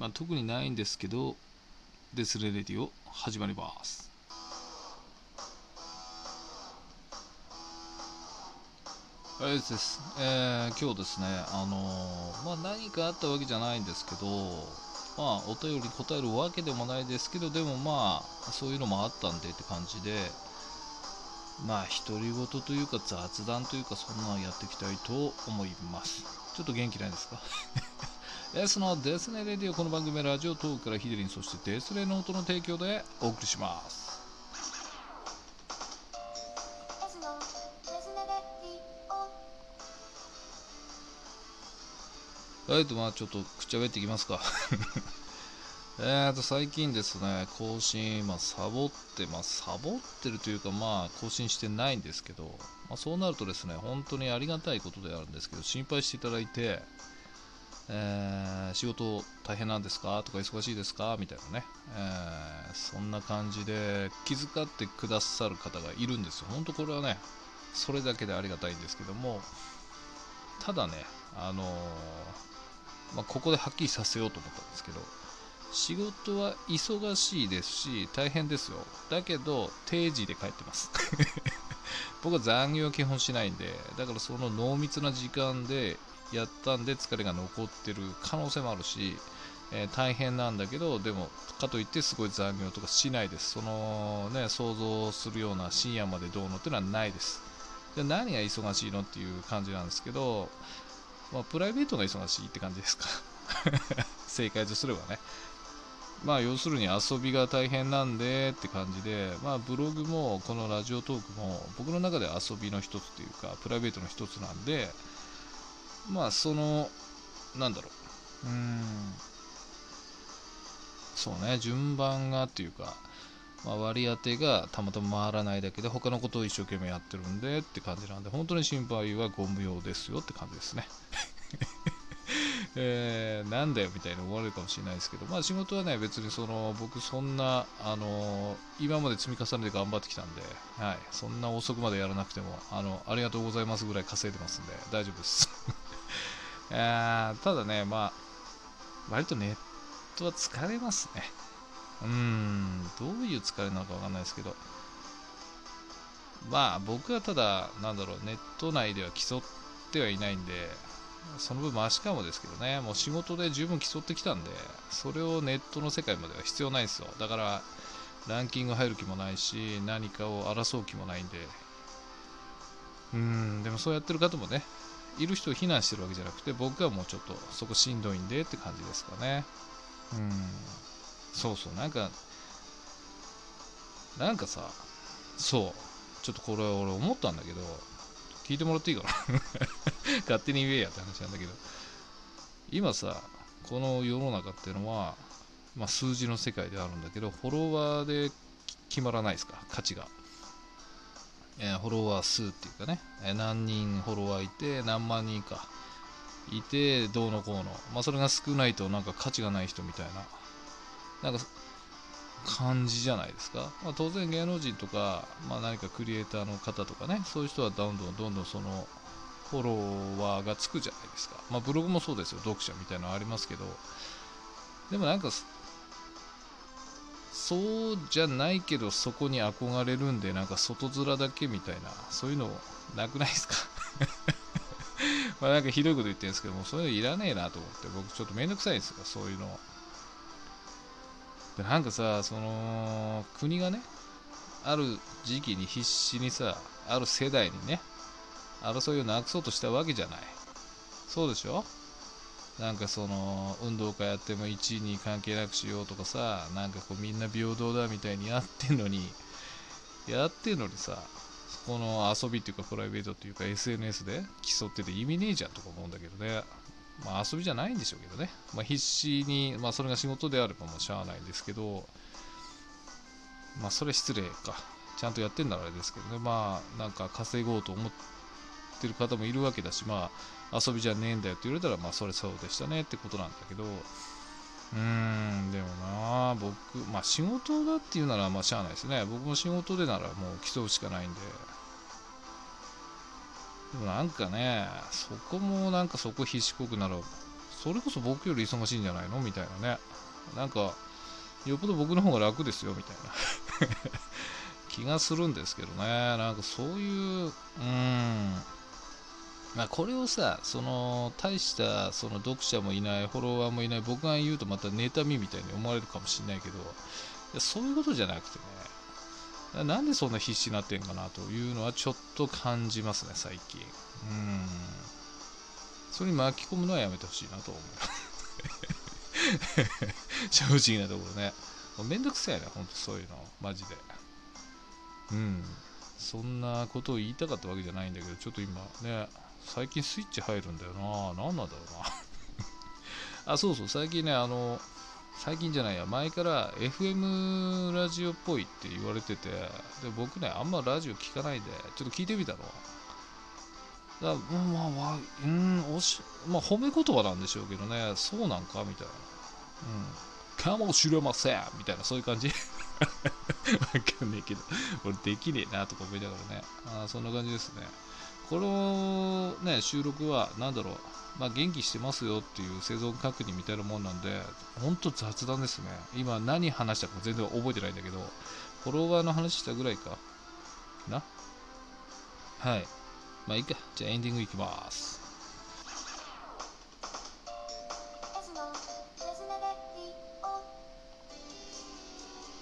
まあ、特にないんですけど、デスレレディオ始まります。はいです、えー今日ですね、あのーまあ、何かあったわけじゃないんですけど、まあ、お便り答えるわけでもないですけど、でもまあ、そういうのもあったんでって感じで、まあ、独り言というか雑談というか、そんなのやっていきたいと思います。ちょっと元気ないですか？?S のデスネレディオ、この番組はラジオトークからヒデリン、そしてデスレの音の提供でお送りします。はいと、まあちょっと口喋っていきますか。えーと、最近ですね、更新、まあ、サボってます。サボってるというか、まあ、更新してないんですけど、まあ、そうなるとですね、本当にありがたいことであるんですけど、心配していただいて、えー仕事大変なんですか？とか、忙しいですか？みたいなね、えーそんな感じで気遣ってくださる方がいるんですよ。本当これはね、それだけでありがたいんですけども、ただね、あのーまあ、ここではっきりさせようと思ったんですけど、仕事は忙しいですし、大変ですよ。だけど、定時で帰ってます。僕は残業は基本しないんで、だからその濃密な時間でやったんで疲れが残ってる可能性もあるし、えー大変なんだけど、でも、かといってすごい残業とかしないです。そのね、想像するような深夜までどうのっていうのはないです。じゃ何が忙しいのっていう感じなんですけど、まあ、プライベートが忙しいって感じですか。正解とすればね。まあ要するに遊びが大変なんでって感じで、まあブログもこのラジオトークも僕の中では遊びの一つというか、プライベートの一つなんで、まあその、なんだろう、うーん、そうね、順番がっていうか、まあ、割り当てがたまたま回らないだけで他のことを一生懸命やってるんでって感じなんで本当に心配はご無用ですよって感じですね。えーなんだよみたいに思われるかもしれないですけど、まあ、仕事はね別にその僕そんな、あの今まで積み重ねて頑張ってきたんで、はい、そんな遅くまでやらなくてもあのありがとうございますぐらい稼いでますんで大丈夫です。ただね、まあ、割とネットは疲れますね。うん、どういう疲れなのかわかんないですけど、まあ僕はただ、なんだろう、ネット内では競ってはいないんで、その分マシかもですけどね、もう仕事で十分競ってきたんで、それをネットの世界までは必要ないですよ。だから、ランキング入る気もないし、何かを争う気もないんで、うん、でもそうやってる方もね、いる人を非難してるわけじゃなくて、僕はもうちょっとそこしんどいんでって感じですかね。うん。そうそう、なんか、なんかさ、そう、ちょっとこれ俺思ったんだけど、聞いてもらっていいかな 勝手に言えやって話なんだけど、今さ、この世の中っていうのは、まあ、数字の世界であるんだけど、フォロワーで決まらないですか、価値が。えフォロワー数っていうかね、え何人フォロワーいて、何万人かいて、どうのこうの、まあ、それが少ないとなんか価値がない人みたいな、なんか感じじゃないですか。まあ、当然芸能人とか、まあ、何かクリエイターの方とかね、そういう人はどんどんどんどんそのフォロワーがつくじゃないですか。まあ、ブログもそうですよ、読者みたいなのありますけど、でもなんか、そうじゃないけど、そこに憧れるんで、なんか外面だけみたいな、そういうのなくないですか？まあなんかひどいこと言ってるんですけども、そういうのいらねえなと思って、僕ちょっとめんどくさいんですよ、そういうの。でなんかさ、その、国がね、ある時期に必死にさ、ある世代にね、争いをなくそうとしたわけじゃない。そうでしょ？なんかその運動会やっても1位に関係なくしようとかさなんかこうみんな平等だみたいにやってんのにやってんのにさこの遊びっていうかプライベートっていうか SNS で競ってて意味ねえじゃんとか思うんだけどね。まあ遊びじゃないんでしょうけどね、まあ、必死にまあそれが仕事であればもうしゃあないんですけどまあそれ失礼か。ちゃんとやってんならあれですけどね。まあなんか稼ごうと思ってる方もいるわけだしまあ遊びじゃねえんだよって言われたら、まあ、それそうでしたねってことなんだけど、うーん、でもな、僕、まあ、仕事だっていうなら、まあ、しゃあないですね。僕も仕事でならもう競うしかないんで。でもなんかね、そこもなんかそこ必死こくなら、それこそ僕より忙しいんじゃないのみたいなね。なんかよっぽど僕の方が楽ですよみたいな。気がするんですけどね。なんかそういううーん。まあ、これをさその大したその読者もいないフォロワーもいない僕が言うとまた妬みみたいに思われるかもしれないけどいやそういうことじゃなくてねなんでそんな必死になってんかなというのはちょっと感じますね最近。うん。それに巻き込むのはやめてほしいなと思う。正直なところね。もうめんどくさいねほんとそういうの。マジで。うん。そんなことを言いたかったわけじゃないんだけどちょっと今ね最近スイッチ入るんだよな。何なんだろうな。あそうそう最近ねあの最近じゃないや。前から FM ラジオっぽいって言われててで僕ねあんまラジオ聞かないでちょっと聞いてみたの。だまあまあうんおしまあ褒め言葉なんでしょうけどね。そうなんか？みたいな。うん。かもしれません。みたいなそういう感じ。わかんねえけど。俺できねえなとか思いながらね。あそんな感じですね。このね収録は何だろうまあ、元気してますよっていう生存確認みたいなもんなんで、ほんと雑談ですね。今何話したか全然覚えてないんだけど、フォロワーの話したぐらいかな？はい。まあいいか。じゃあエンディングいきます。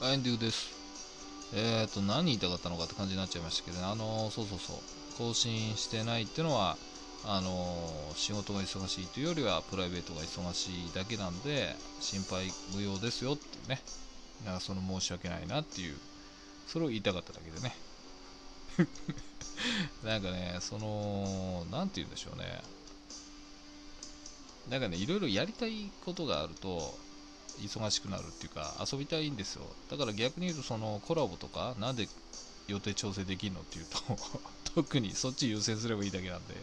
エンディングです。えーと、何言いたかったのかって感じになっちゃいましたけどね。あのーそうそうそう。更新してないってのは、あの仕事が忙しいというよりはプライベートが忙しいだけなんで心配無用ですよっていうね。だかその申し訳ないなっていう。それを言いたかっただけでね。なんかねそのなんて言うんでしょうね。なんかねいろいろやりたいことがあると忙しくなるっていうか遊びたいんですよ。だから逆に言うとそのコラボとかなんで予定調整できるのっていうと特にそっち優先すればいいだけなんで、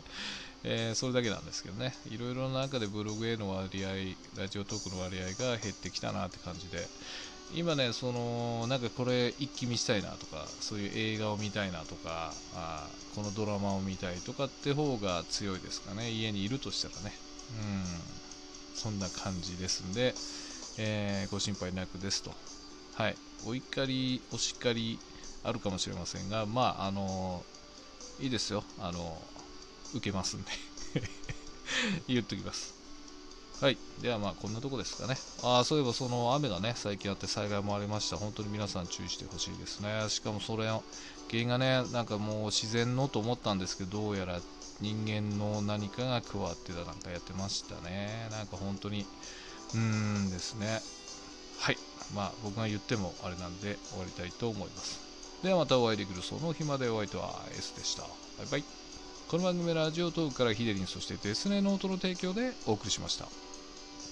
えーそれだけなんですけどね。いろいろな中でブログへの割合ラジオトークの割合が減ってきたなって感じで。今ねそのなんかこれ一気見したいなとかそういう映画を見たいなとかあこのドラマを見たいとかって方が強いですかね。家にいるとしたらね。うん。そんな感じですんで、えーご心配なくですと。はい。お怒りお叱りあるかもしれませんがまああのいいですよあの受けますんで 言っときますはい。ではまあこんなとこですかね。ああ、そういえばその雨がね、最近あって災害もありました。本当に皆さん注意してほしいですね。しかもそれの原因がね、なんかもう自然のと思ったんですけど、どうやら人間の何かが加わってたなんかやってましたね。なんか本当に、うーんですね。はい。まあ僕が言ってもあれなんで終わりたいと思います。ではまたお会いできるその日までお相手は S でした。バイバイ。この番組はラジオトークからヒデリン、そしてデスネノートの提供でお送りしました。